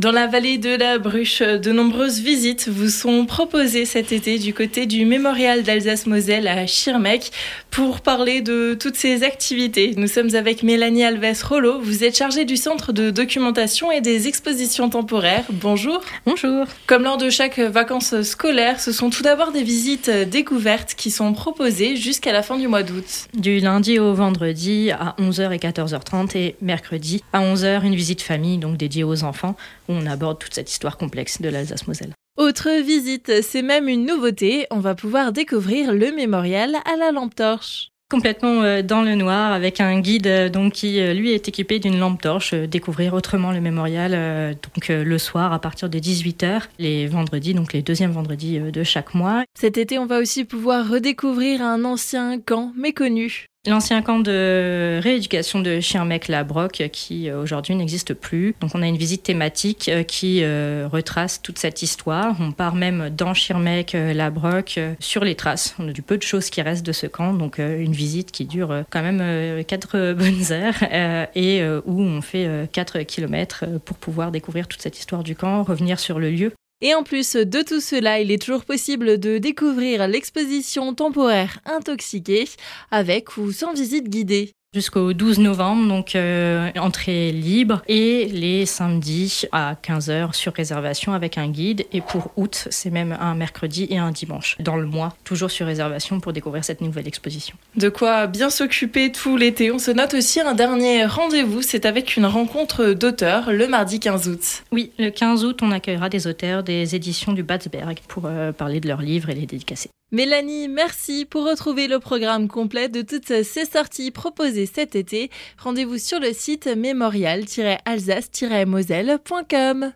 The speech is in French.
Dans la vallée de la Bruche, de nombreuses visites vous sont proposées cet été du côté du mémorial d'Alsace-Moselle à Schirmeck pour parler de toutes ces activités. Nous sommes avec Mélanie Alves-Rollo. Vous êtes chargée du centre de documentation et des expositions temporaires. Bonjour. Bonjour. Comme lors de chaque vacances scolaires, ce sont tout d'abord des visites découvertes qui sont proposées jusqu'à la fin du mois d'août. Du lundi au vendredi à 11h et 14h30 et mercredi à 11h une visite famille donc dédiée aux enfants où on aborde toute cette histoire complexe de l'Alsace-Moselle. Autre visite, c'est même une nouveauté, on va pouvoir découvrir le mémorial à la lampe torche complètement euh, dans le noir avec un guide euh, donc qui euh, lui est équipé d'une lampe torche découvrir autrement le mémorial donc le soir à partir de 18h les vendredis donc les deuxièmes vendredis de chaque mois. Cet été, on va aussi pouvoir redécouvrir un ancien camp méconnu. L'ancien camp de rééducation de Schirmeck-Labrock qui euh, aujourd'hui n'existe plus. Donc on a une visite thématique euh, qui euh, retrace toute cette histoire. On part même dans Schirmeck-Labrock sur les traces. On a du peu de choses qui restent de ce camp. Donc une visite qui dure quand même 4 bonnes heures et où on fait 4 kilomètres pour pouvoir découvrir toute cette histoire du camp, revenir sur le lieu et en plus de tout cela, il est toujours possible de découvrir l'exposition temporaire intoxiquée avec ou sans visite guidée jusqu'au 12 novembre, donc euh, entrée libre, et les samedis à 15h sur réservation avec un guide. Et pour août, c'est même un mercredi et un dimanche dans le mois, toujours sur réservation pour découvrir cette nouvelle exposition. De quoi bien s'occuper tout l'été. On se note aussi un dernier rendez-vous, c'est avec une rencontre d'auteurs le mardi 15 août. Oui, le 15 août, on accueillera des auteurs des éditions du Batsberg pour euh, parler de leurs livres et les dédicacer. Mélanie, merci pour retrouver le programme complet de toutes ces sorties proposées cet été. Rendez-vous sur le site mémorial-alsace-moselle.com.